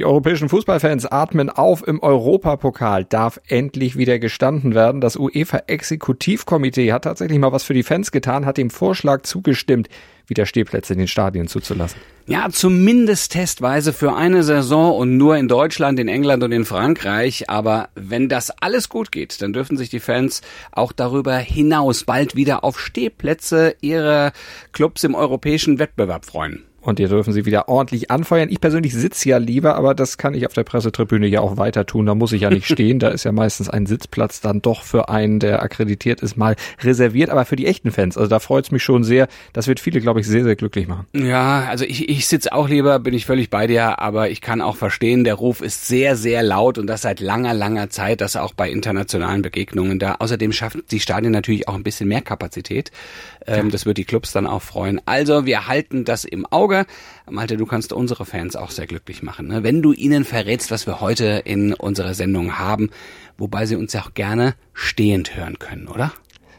Die europäischen Fußballfans atmen auf. Im Europapokal darf endlich wieder gestanden werden. Das UEFA-Exekutivkomitee hat tatsächlich mal was für die Fans getan, hat dem Vorschlag zugestimmt, wieder Stehplätze in den Stadien zuzulassen. Ja, zumindest testweise für eine Saison und nur in Deutschland, in England und in Frankreich. Aber wenn das alles gut geht, dann dürfen sich die Fans auch darüber hinaus bald wieder auf Stehplätze ihrer Clubs im europäischen Wettbewerb freuen. Und hier dürfen sie wieder ordentlich anfeuern. Ich persönlich sitze ja lieber, aber das kann ich auf der Pressetribüne ja auch weiter tun. Da muss ich ja nicht stehen. Da ist ja meistens ein Sitzplatz dann doch für einen, der akkreditiert ist, mal reserviert. Aber für die echten Fans, also da freut es mich schon sehr. Das wird viele, glaube ich, sehr, sehr glücklich machen. Ja, also ich, ich sitze auch lieber, bin ich völlig bei dir, aber ich kann auch verstehen, der Ruf ist sehr, sehr laut und das seit langer, langer Zeit, das auch bei internationalen Begegnungen da. Außerdem schaffen die Stadien natürlich auch ein bisschen mehr Kapazität. Ähm, das wird die Clubs dann auch freuen. Also wir halten das im Auge. Malte, du kannst unsere Fans auch sehr glücklich machen, ne? wenn du ihnen verrätst, was wir heute in unserer Sendung haben, wobei sie uns ja auch gerne stehend hören können, oder?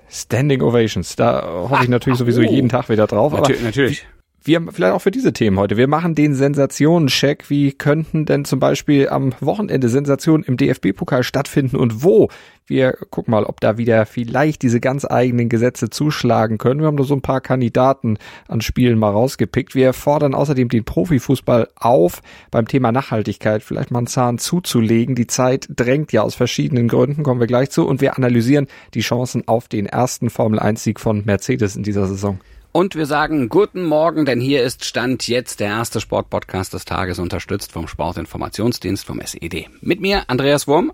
Standing Ovations, da hoffe ich natürlich ach, sowieso oh. jeden Tag wieder drauf. Natür natürlich wir vielleicht auch für diese Themen heute. Wir machen den Sensationen-Check. Wie könnten denn zum Beispiel am Wochenende Sensationen im DFB-Pokal stattfinden und wo? Wir gucken mal, ob da wieder vielleicht diese ganz eigenen Gesetze zuschlagen können. Wir haben da so ein paar Kandidaten an Spielen mal rausgepickt. Wir fordern außerdem den Profifußball auf, beim Thema Nachhaltigkeit vielleicht mal einen Zahn zuzulegen. Die Zeit drängt ja aus verschiedenen Gründen, kommen wir gleich zu. Und wir analysieren die Chancen auf den ersten Formel-1-Sieg von Mercedes in dieser Saison. Und wir sagen guten Morgen, denn hier ist Stand jetzt der erste Sportpodcast des Tages, unterstützt vom Sportinformationsdienst vom SED. Mit mir Andreas Wurm.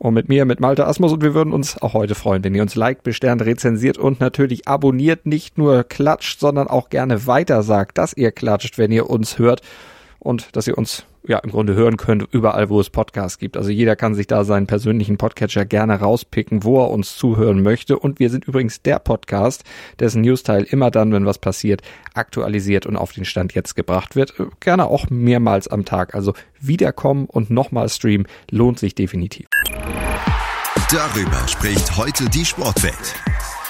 Und mit mir, mit Malte Asmus. Und wir würden uns auch heute freuen, wenn ihr uns liked, besternt, rezensiert und natürlich abonniert. Nicht nur klatscht, sondern auch gerne weiter sagt, dass ihr klatscht, wenn ihr uns hört. Und dass ihr uns ja im Grunde hören könnt, überall, wo es Podcasts gibt. Also jeder kann sich da seinen persönlichen Podcatcher gerne rauspicken, wo er uns zuhören möchte. Und wir sind übrigens der Podcast, dessen Newsteil immer dann, wenn was passiert, aktualisiert und auf den Stand jetzt gebracht wird. Gerne auch mehrmals am Tag. Also wiederkommen und nochmal streamen lohnt sich definitiv. Darüber spricht heute die Sportwelt.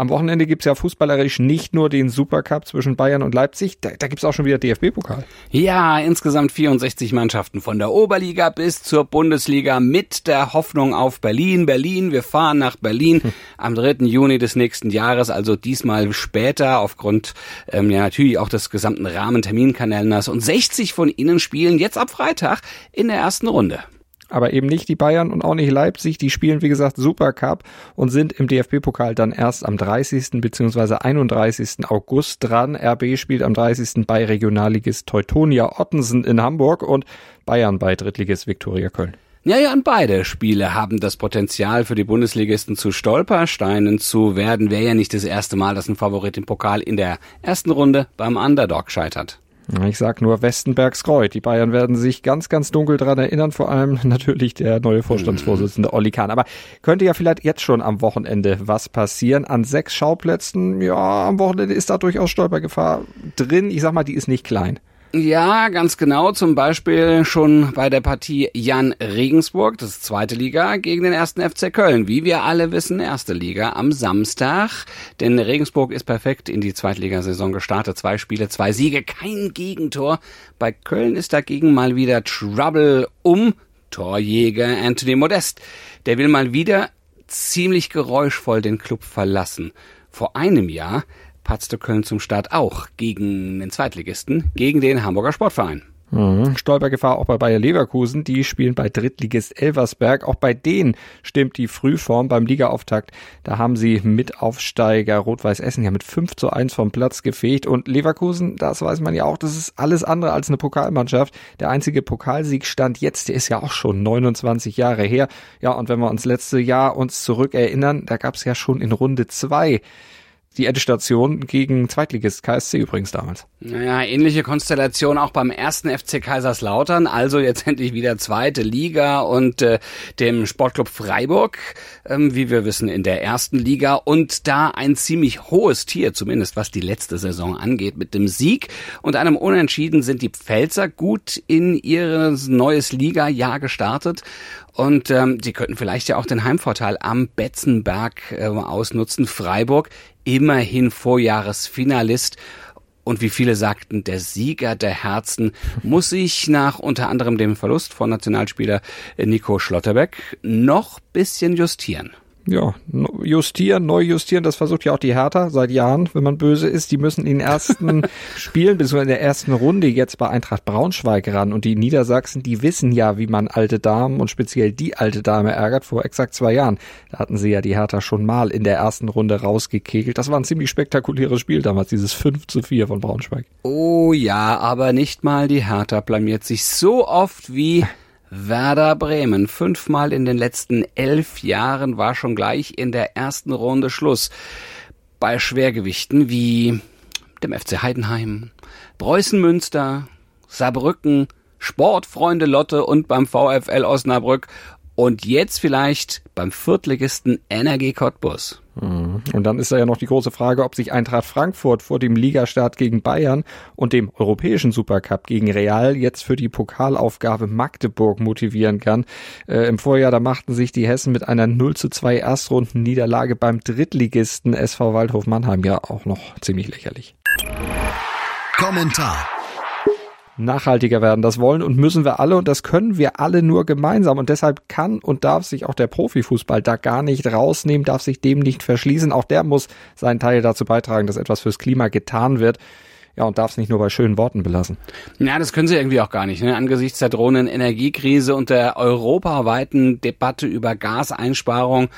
Am Wochenende gibt's ja fußballerisch nicht nur den Supercup zwischen Bayern und Leipzig, da, da gibt's auch schon wieder DFB-Pokal. Ja, insgesamt 64 Mannschaften von der Oberliga bis zur Bundesliga mit der Hoffnung auf Berlin. Berlin, wir fahren nach Berlin hm. am 3. Juni des nächsten Jahres, also diesmal später aufgrund ähm, ja natürlich auch des gesamten Rahmenterminkalenders. Und 60 von ihnen spielen jetzt ab Freitag in der ersten Runde aber eben nicht die Bayern und auch nicht Leipzig. Die spielen, wie gesagt, Supercup und sind im DFB-Pokal dann erst am 30. bzw. 31. August dran. RB spielt am 30. bei Regionalligist Teutonia Ottensen in Hamburg und Bayern bei Drittligist Viktoria Köln. Ja, ja, und beide Spiele haben das Potenzial für die Bundesligisten zu Stolpersteinen zu werden. Wäre ja nicht das erste Mal, dass ein Favorit im Pokal in der ersten Runde beim Underdog scheitert. Ich sag nur Westenbergskreuth. Die Bayern werden sich ganz, ganz dunkel dran erinnern, vor allem natürlich der neue Vorstandsvorsitzende Olli Kahn. Aber könnte ja vielleicht jetzt schon am Wochenende was passieren. An sechs Schauplätzen, ja, am Wochenende ist da durchaus Stolpergefahr drin. Ich sag mal, die ist nicht klein. Ja, ganz genau. Zum Beispiel schon bei der Partie Jan Regensburg, das ist zweite Liga, gegen den ersten FC Köln. Wie wir alle wissen, erste Liga am Samstag. Denn Regensburg ist perfekt in die Zweitligasaison gestartet. Zwei Spiele, zwei Siege, kein Gegentor. Bei Köln ist dagegen mal wieder Trouble um Torjäger Anthony Modest. Der will mal wieder ziemlich geräuschvoll den Club verlassen. Vor einem Jahr patzte Köln zum Start auch gegen den Zweitligisten, gegen den Hamburger Sportverein. Mhm. Stolpergefahr auch bei Bayer Leverkusen. Die spielen bei Drittligist Elversberg. Auch bei denen stimmt die Frühform beim Ligaauftakt. Da haben sie Mitaufsteiger Rot-Weiß Essen ja mit 5 zu 1 vom Platz gefegt. Und Leverkusen, das weiß man ja auch, das ist alles andere als eine Pokalmannschaft. Der einzige Pokalsieg stand jetzt, der ist ja auch schon 29 Jahre her. Ja, und wenn wir uns letzte Jahr uns zurückerinnern, da gab es ja schon in Runde zwei die Endstation gegen Zweitligist KSC übrigens damals. Naja, ähnliche Konstellation auch beim ersten FC Kaiserslautern, also jetzt endlich wieder zweite Liga und äh, dem Sportclub Freiburg, ähm, wie wir wissen, in der ersten Liga und da ein ziemlich hohes Tier, zumindest was die letzte Saison angeht. Mit dem Sieg und einem Unentschieden sind die Pfälzer gut in ihr neues Liga-Jahr gestartet und ähm, sie könnten vielleicht ja auch den Heimvorteil am Betzenberg äh, ausnutzen. Freiburg immerhin Vorjahresfinalist. Und wie viele sagten, der Sieger der Herzen muss sich nach unter anderem dem Verlust von Nationalspieler Nico Schlotterbeck noch bisschen justieren ja, justieren, neu justieren, das versucht ja auch die Hertha seit Jahren, wenn man böse ist. Die müssen in den ersten Spielen, bis in der ersten Runde jetzt bei Eintracht Braunschweig ran. Und die Niedersachsen, die wissen ja, wie man alte Damen und speziell die alte Dame ärgert. Vor exakt zwei Jahren, da hatten sie ja die Hertha schon mal in der ersten Runde rausgekegelt. Das war ein ziemlich spektakuläres Spiel damals, dieses 5 zu 4 von Braunschweig. Oh ja, aber nicht mal die Hertha blamiert sich so oft wie Werder Bremen. Fünfmal in den letzten elf Jahren war schon gleich in der ersten Runde Schluss. Bei Schwergewichten wie dem FC Heidenheim, Preußen Münster, Saarbrücken, Sportfreunde Lotte und beim VfL Osnabrück und jetzt vielleicht beim Viertligisten Energie Cottbus. Mhm. Und dann ist da ja noch die große Frage, ob sich Eintracht Frankfurt vor dem Ligastart gegen Bayern und dem europäischen Supercup gegen Real jetzt für die Pokalaufgabe Magdeburg motivieren kann. Äh, Im Vorjahr, da machten sich die Hessen mit einer 0 zu 2 Erstrundenniederlage beim Drittligisten SV Waldhof Mannheim ja auch noch ziemlich lächerlich. Kommentar nachhaltiger werden. Das wollen und müssen wir alle und das können wir alle nur gemeinsam. Und deshalb kann und darf sich auch der Profifußball da gar nicht rausnehmen, darf sich dem nicht verschließen. Auch der muss seinen Teil dazu beitragen, dass etwas fürs Klima getan wird. Ja, und darf es nicht nur bei schönen Worten belassen. Ja, das können sie irgendwie auch gar nicht. Ne? Angesichts der drohenden Energiekrise und der europaweiten Debatte über Gaseinsparung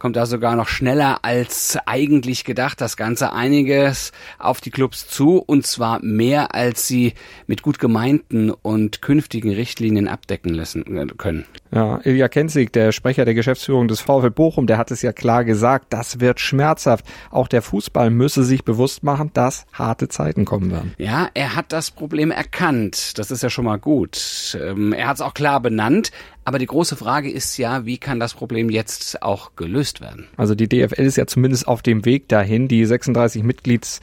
kommt da sogar noch schneller als eigentlich gedacht. Das Ganze einiges auf die Clubs zu und zwar mehr, als sie mit gut gemeinten und künftigen Richtlinien abdecken lassen äh, können. Ja, Ilja Kenzig, der Sprecher der Geschäftsführung des VfL Bochum, der hat es ja klar gesagt, das wird schmerzhaft. Auch der Fußball müsse sich bewusst machen, dass harte Zeiten kommen werden. Ja, er hat das Problem erkannt. Das ist ja schon mal gut. Ähm, er hat es auch klar benannt. Aber die große Frage ist ja, wie kann das Problem jetzt auch gelöst werden? Also die DFL ist ja zumindest auf dem Weg dahin. Die 36 Mitglieds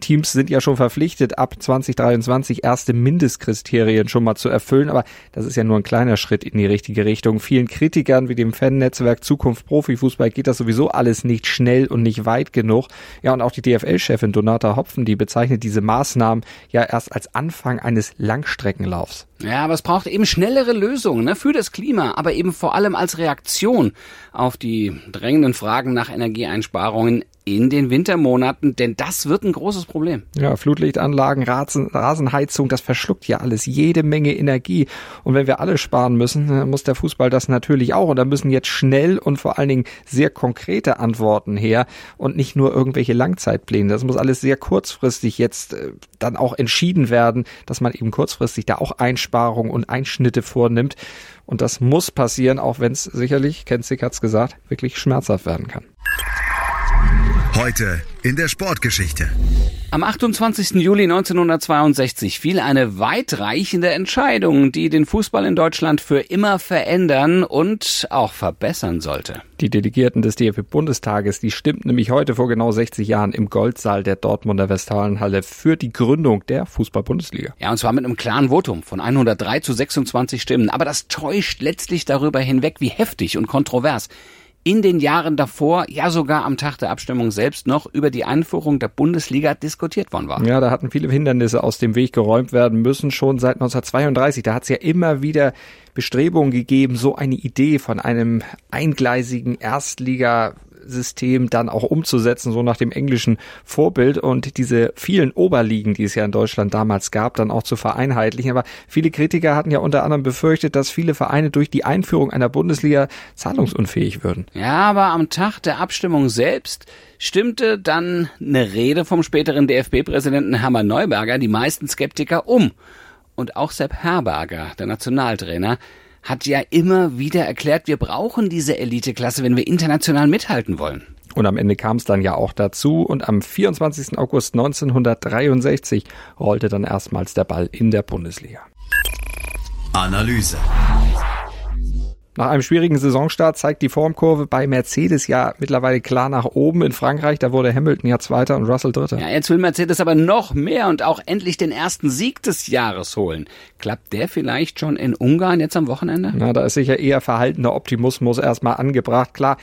Teams sind ja schon verpflichtet, ab 2023 erste Mindestkriterien schon mal zu erfüllen, aber das ist ja nur ein kleiner Schritt in die richtige Richtung. Vielen Kritikern wie dem Fan-Netzwerk Zukunft Profifußball geht das sowieso alles nicht schnell und nicht weit genug. Ja, und auch die DFL-Chefin Donata Hopfen, die bezeichnet diese Maßnahmen ja erst als Anfang eines Langstreckenlaufs. Ja, aber es braucht eben schnellere Lösungen ne, für das Klima, aber eben vor allem als Reaktion auf die drängenden Fragen nach Energieeinsparungen in den Wintermonaten, denn das wird ein großes Problem. Ja, Flutlichtanlagen, Rasen, Rasenheizung, das verschluckt ja alles jede Menge Energie. Und wenn wir alle sparen müssen, muss der Fußball das natürlich auch. Und da müssen jetzt schnell und vor allen Dingen sehr konkrete Antworten her und nicht nur irgendwelche Langzeitpläne. Das muss alles sehr kurzfristig jetzt äh, dann auch entschieden werden, dass man eben kurzfristig da auch Einsparungen und Einschnitte vornimmt. Und das muss passieren, auch wenn es sicherlich, Kenzig hat's gesagt, wirklich schmerzhaft werden kann. Heute in der Sportgeschichte. Am 28. Juli 1962 fiel eine weitreichende Entscheidung, die den Fußball in Deutschland für immer verändern und auch verbessern sollte. Die Delegierten des DFB-Bundestages, die stimmten nämlich heute vor genau 60 Jahren im Goldsaal der Dortmunder Westfalenhalle für die Gründung der Fußball-Bundesliga. Ja, und zwar mit einem klaren Votum von 103 zu 26 Stimmen. Aber das täuscht letztlich darüber hinweg, wie heftig und kontrovers in den Jahren davor, ja sogar am Tag der Abstimmung selbst noch über die Einführung der Bundesliga diskutiert worden war. Ja, da hatten viele Hindernisse aus dem Weg geräumt werden müssen, schon seit 1932. Da hat es ja immer wieder Bestrebungen gegeben, so eine Idee von einem eingleisigen Erstliga System dann auch umzusetzen, so nach dem englischen Vorbild und diese vielen Oberligen, die es ja in Deutschland damals gab, dann auch zu vereinheitlichen. Aber viele Kritiker hatten ja unter anderem befürchtet, dass viele Vereine durch die Einführung einer Bundesliga zahlungsunfähig würden. Ja, aber am Tag der Abstimmung selbst stimmte dann eine Rede vom späteren DFB-Präsidenten Hermann Neuberger die meisten Skeptiker um. Und auch Sepp Herberger, der Nationaltrainer, hat ja immer wieder erklärt, wir brauchen diese Eliteklasse, wenn wir international mithalten wollen. Und am Ende kam es dann ja auch dazu und am 24. August 1963 rollte dann erstmals der Ball in der Bundesliga. Analyse. Nach einem schwierigen Saisonstart zeigt die Formkurve bei Mercedes ja mittlerweile klar nach oben. In Frankreich, da wurde Hamilton ja Zweiter und Russell Dritter. Ja, jetzt will Mercedes aber noch mehr und auch endlich den ersten Sieg des Jahres holen. Klappt der vielleicht schon in Ungarn jetzt am Wochenende? Na, da ist sicher eher verhaltener Optimismus erstmal angebracht. Klar,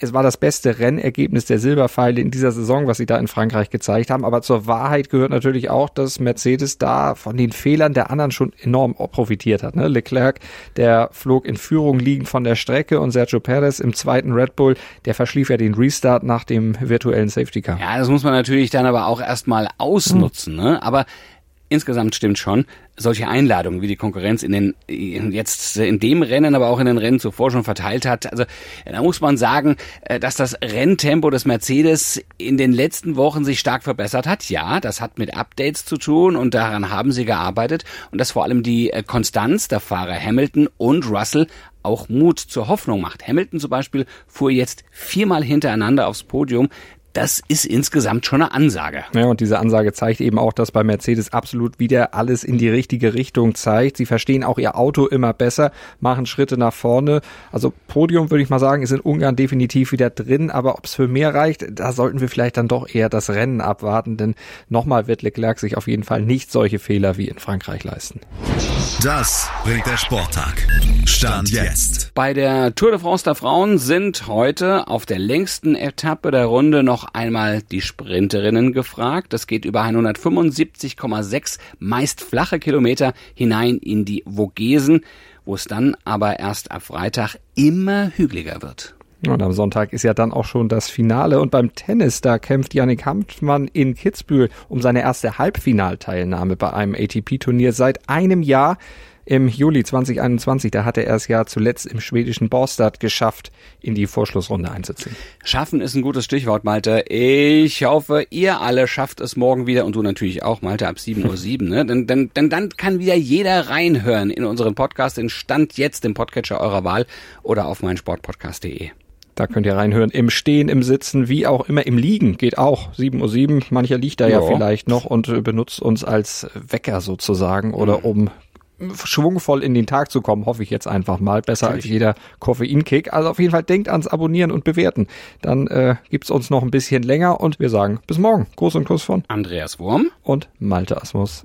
es war das beste Rennergebnis der Silberpfeile in dieser Saison, was sie da in Frankreich gezeigt haben. Aber zur Wahrheit gehört natürlich auch, dass Mercedes da von den Fehlern der anderen schon enorm profitiert hat. Ne? Leclerc, der flog in Führung liegend von der Strecke und Sergio Perez im zweiten Red Bull, der verschlief ja den Restart nach dem virtuellen Safety Car. Ja, das muss man natürlich dann aber auch erstmal ausnutzen. Hm. Ne? Aber insgesamt stimmt schon, solche Einladungen, wie die Konkurrenz in den jetzt in dem Rennen, aber auch in den Rennen zuvor schon verteilt hat. Also da muss man sagen, äh, dass das Renntempo des Mercedes in den letzten Wochen sich stark verbessert hat. Ja, das hat mit Updates zu tun und daran haben sie gearbeitet und dass vor allem die äh, Konstanz der Fahrer Hamilton und Russell auch Mut zur Hoffnung macht. Hamilton zum Beispiel fuhr jetzt viermal hintereinander aufs Podium das ist insgesamt schon eine Ansage. Ja, und diese Ansage zeigt eben auch, dass bei Mercedes absolut wieder alles in die richtige Richtung zeigt. Sie verstehen auch ihr Auto immer besser, machen Schritte nach vorne. Also Podium würde ich mal sagen, ist in Ungarn definitiv wieder drin, aber ob es für mehr reicht, da sollten wir vielleicht dann doch eher das Rennen abwarten, denn nochmal wird Leclerc sich auf jeden Fall nicht solche Fehler wie in Frankreich leisten. Das bringt der Sporttag. Stand jetzt. Bei der Tour de France der Frauen sind heute auf der längsten Etappe der Runde noch noch einmal die Sprinterinnen gefragt. Das geht über 175,6 meist flache Kilometer hinein in die Vogesen, wo es dann aber erst ab Freitag immer hügeliger wird. Und am Sonntag ist ja dann auch schon das Finale. Und beim Tennis, da kämpft Yannick Hanfmann in Kitzbühel um seine erste Halbfinalteilnahme bei einem ATP-Turnier seit einem Jahr im Juli 2021. Da hatte er es ja zuletzt im schwedischen Borstad geschafft, in die Vorschlussrunde einzuziehen. Schaffen ist ein gutes Stichwort, Malte. Ich hoffe, ihr alle schafft es morgen wieder und du natürlich auch, Malte, ab 7.07 Uhr. Ne? Denn, denn, denn dann kann wieder jeder reinhören in unseren Podcast, in Stand jetzt, im Podcatcher eurer Wahl oder auf meinsportpodcast.de. Da könnt ihr reinhören. Im Stehen, im Sitzen, wie auch immer. Im Liegen geht auch. 7.07 Uhr. Mancher liegt da ja, ja vielleicht noch und benutzt uns als Wecker sozusagen oder mhm. um schwungvoll in den Tag zu kommen, hoffe ich jetzt einfach mal. Besser Natürlich. als jeder Koffeinkick. Also auf jeden Fall denkt ans Abonnieren und Bewerten. Dann äh, gibt's uns noch ein bisschen länger und wir sagen bis morgen. Gruß und Kuss von Andreas Wurm und Malte Asmus.